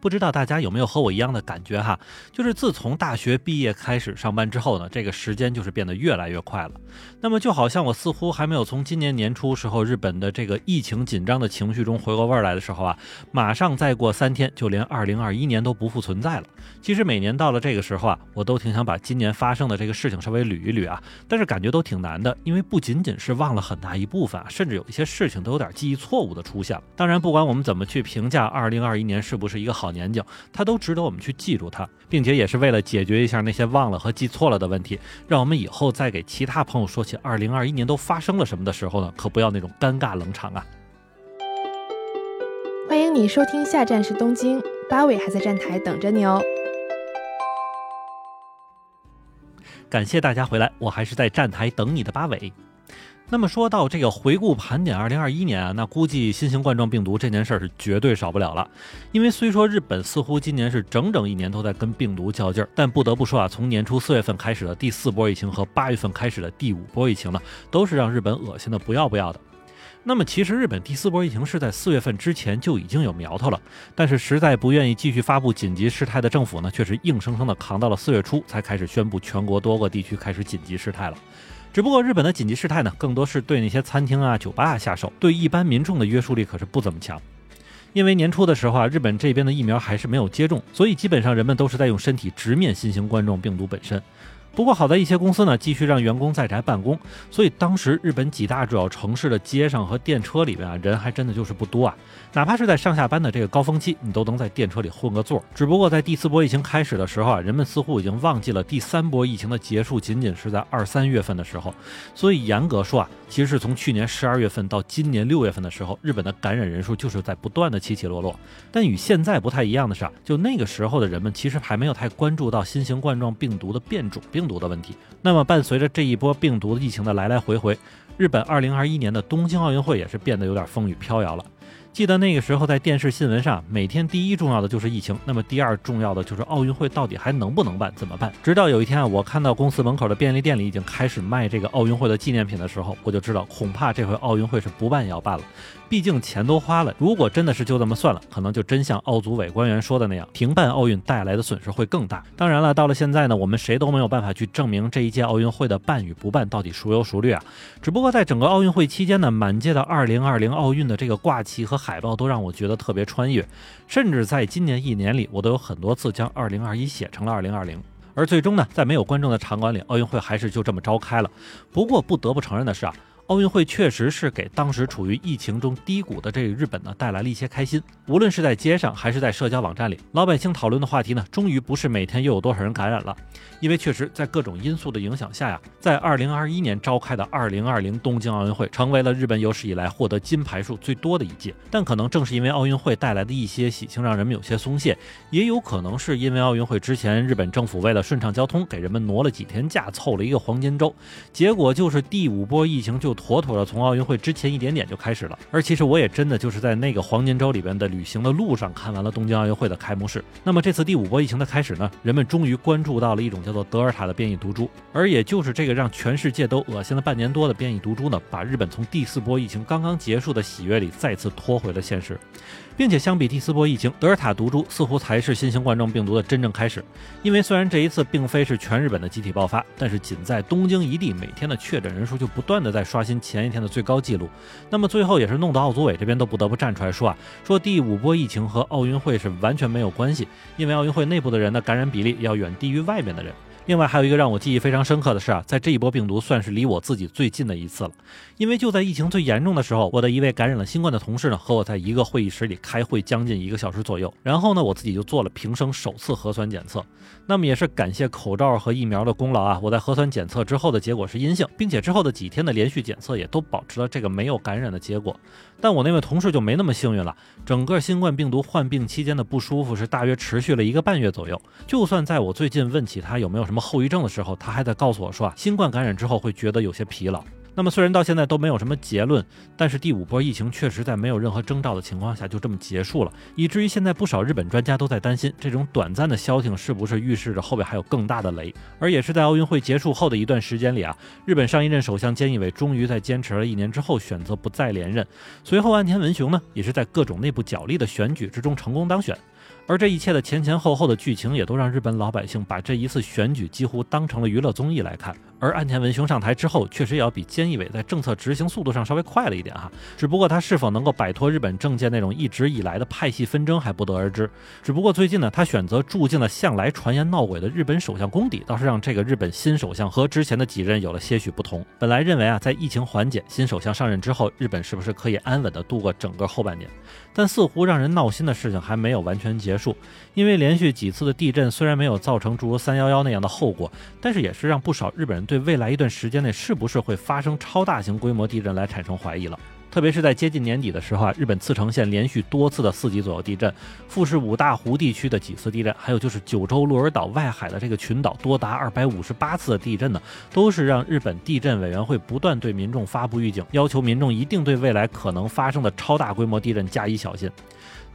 不知道大家有没有和我一样的感觉哈？就是自从大学毕业开始上班之后呢，这个时间就是变得越来越快了。那么就好像我似乎还没有从今年年初时候日本的这个疫情紧张的情绪中回过味儿来的时候啊，马上再过三天就连二零二一年都不复存在了。其实每年到了这个时候啊，我都挺想把今年发生的这个事情稍微捋一捋啊，但是感觉都挺难的，因为不仅仅是忘了很大一部分啊，甚至有一些事情都有点记忆错误的出现了。当然，不管我们怎么去评价二零二一年是不是一个好年景，它都值得我们去记住它，并且也是为了解决一下那些忘了和记错了的问题，让我们以后再给其他朋友说起二零二一年都发生了什么的时候呢，可不要那种尴尬冷场啊。欢迎你收听，下站是东京，八尾还在站台等着你哦。感谢大家回来，我还是在站台等你的八尾。那么说到这个回顾盘点二零二一年啊，那估计新型冠状病毒这件事儿是绝对少不了了。因为虽说日本似乎今年是整整一年都在跟病毒较劲儿，但不得不说啊，从年初四月份开始的第四波疫情和八月份开始的第五波疫情呢，都是让日本恶心的不要不要的。那么其实日本第四波疫情是在四月份之前就已经有苗头了，但是实在不愿意继续发布紧急事态的政府呢，却是硬生生的扛到了四月初才开始宣布全国多个地区开始紧急事态了。只不过日本的紧急事态呢，更多是对那些餐厅啊、酒吧啊下手，对一般民众的约束力可是不怎么强。因为年初的时候啊，日本这边的疫苗还是没有接种，所以基本上人们都是在用身体直面新型冠状病毒本身。不过好在一些公司呢，继续让员工在宅办公，所以当时日本几大主要城市的街上和电车里面啊，人还真的就是不多啊。哪怕是在上下班的这个高峰期，你都能在电车里混个座。只不过在第四波疫情开始的时候啊，人们似乎已经忘记了第三波疫情的结束仅仅是在二三月份的时候，所以严格说啊，其实是从去年十二月份到今年六月份的时候，日本的感染人数就是在不断的起起落落。但与现在不太一样的是啊，就那个时候的人们其实还没有太关注到新型冠状病毒的变种病。毒的问题。那么，伴随着这一波病毒疫情的来来回回，日本2021年的东京奥运会也是变得有点风雨飘摇了。记得那个时候，在电视新闻上，每天第一重要的就是疫情，那么第二重要的就是奥运会到底还能不能办，怎么办？直到有一天啊，我看到公司门口的便利店里已经开始卖这个奥运会的纪念品的时候，我就知道恐怕这回奥运会是不办也要办了。毕竟钱都花了，如果真的是就这么算了，可能就真像奥组委官员说的那样，停办奥运带来的损失会更大。当然了，到了现在呢，我们谁都没有办法去证明这一届奥运会的办与不办到底孰优孰劣啊。只不过在整个奥运会期间呢，满街的2020奥运的这个挂旗和海报都让我觉得特别穿越，甚至在今年一年里，我都有很多次将二零二一写成了二零二零。而最终呢，在没有观众的场馆里，奥运会还是就这么召开了。不过不得不承认的是啊。奥运会确实是给当时处于疫情中低谷的这个日本呢带来了一些开心。无论是在街上还是在社交网站里，老百姓讨论的话题呢，终于不是每天又有多少人感染了。因为确实在各种因素的影响下呀，在二零二一年召开的二零二零东京奥运会成为了日本有史以来获得金牌数最多的一届。但可能正是因为奥运会带来的一些喜庆，让人们有些松懈，也有可能是因为奥运会之前日本政府为了顺畅交通，给人们挪了几天假，凑了一个黄金周，结果就是第五波疫情就。妥妥的从奥运会之前一点点就开始了，而其实我也真的就是在那个黄金周里边的旅行的路上看完了东京奥运会的开幕式。那么这次第五波疫情的开始呢，人们终于关注到了一种叫做德尔塔的变异毒株，而也就是这个让全世界都恶心了半年多的变异毒株呢，把日本从第四波疫情刚刚结束的喜悦里再次拖回了现实。并且相比第四波疫情，德尔塔毒株似乎才是新型冠状病毒的真正开始。因为虽然这一次并非是全日本的集体爆发，但是仅在东京一地，每天的确诊人数就不断的在刷新前一天的最高纪录。那么最后也是弄得奥组委这边都不得不站出来说啊，说第五波疫情和奥运会是完全没有关系，因为奥运会内部的人的感染比例要远低于外面的人。另外还有一个让我记忆非常深刻的是啊，在这一波病毒算是离我自己最近的一次了，因为就在疫情最严重的时候，我的一位感染了新冠的同事呢，和我在一个会议室里开会将近一个小时左右，然后呢，我自己就做了平生首次核酸检测。那么也是感谢口罩和疫苗的功劳啊，我在核酸检测之后的结果是阴性，并且之后的几天的连续检测也都保持了这个没有感染的结果。但我那位同事就没那么幸运了，整个新冠病毒患病期间的不舒服是大约持续了一个半月左右。就算在我最近问起他有没有什么后遗症的时候，他还在告诉我说啊，新冠感染之后会觉得有些疲劳。那么虽然到现在都没有什么结论，但是第五波疫情确实在没有任何征兆的情况下就这么结束了，以至于现在不少日本专家都在担心，这种短暂的消停是不是预示着后边还有更大的雷？而也是在奥运会结束后的一段时间里啊，日本上一任首相菅义伟终于在坚持了一年之后选择不再连任，随后岸田文雄呢也是在各种内部角力的选举之中成功当选。而这一切的前前后后的剧情，也都让日本老百姓把这一次选举几乎当成了娱乐综艺来看。而岸田文雄上台之后，确实也要比菅义伟在政策执行速度上稍微快了一点哈。只不过他是否能够摆脱日本政界那种一直以来的派系纷争还不得而知。只不过最近呢，他选择住进了向来传言闹鬼的日本首相宫邸，倒是让这个日本新首相和之前的几任有了些许不同。本来认为啊，在疫情缓解、新首相上任之后，日本是不是可以安稳地度过整个后半年？但似乎让人闹心的事情还没有完全结束，因为连续几次的地震虽然没有造成诸如三幺幺那样的后果，但是也是让不少日本人对未来一段时间内是不是会发生超大型规模地震来产生怀疑了。特别是在接近年底的时候啊，日本茨城县连续多次的四级左右地震，富士五大湖地区的几次地震，还有就是九州鹿儿岛外海的这个群岛多达二百五十八次的地震呢，都是让日本地震委员会不断对民众发布预警，要求民众一定对未来可能发生的超大规模地震加以小心。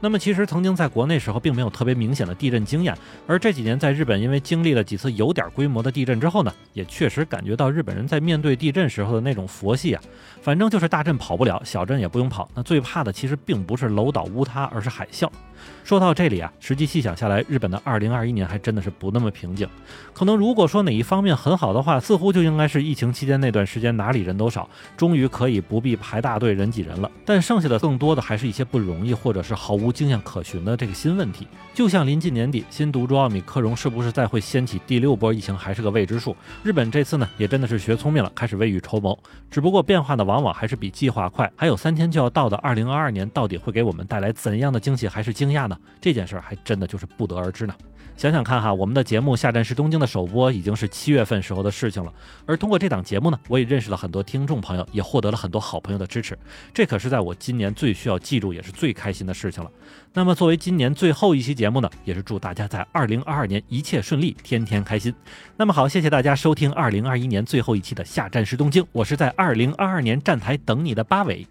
那么其实曾经在国内时候并没有特别明显的地震经验，而这几年在日本因为经历了几次有点规模的地震之后呢，也确实感觉到日本人在面对地震时候的那种佛系啊，反正就是大震跑不了，小震也不用跑，那最怕的其实并不是楼倒屋塌，而是海啸。说到这里啊，实际细想下来，日本的2021年还真的是不那么平静。可能如果说哪一方面很好的话，似乎就应该是疫情期间那段时间哪里人都少，终于可以不必排大队人挤人了。但剩下的更多的还是一些不容易或者是毫无经验可循的这个新问题。就像临近年底，新毒株奥密克戎是不是再会掀起第六波疫情还是个未知数。日本这次呢，也真的是学聪明了，开始未雨绸缪。只不过变化的往往还是比计划快。还有三天就要到的二零二二年，到底会给我们带来怎样的惊喜还是惊讶呢？这件事儿还真的就是不得而知呢。想想看哈，我们的节目《下站是东京》的首播已经是七月份时候的事情了。而通过这档节目呢，我也认识了很多听众朋友，也获得了很多好朋友的支持。这可是在我今年最需要记住，也是最开心的事情了。那么作为今年最后一期节目呢，也是祝大家在二零二二年一切顺利，天天开心。那么好，谢谢大家收听二零二一年最后一期的《下站是东京》，我是在二零二二年站台等你的八尾。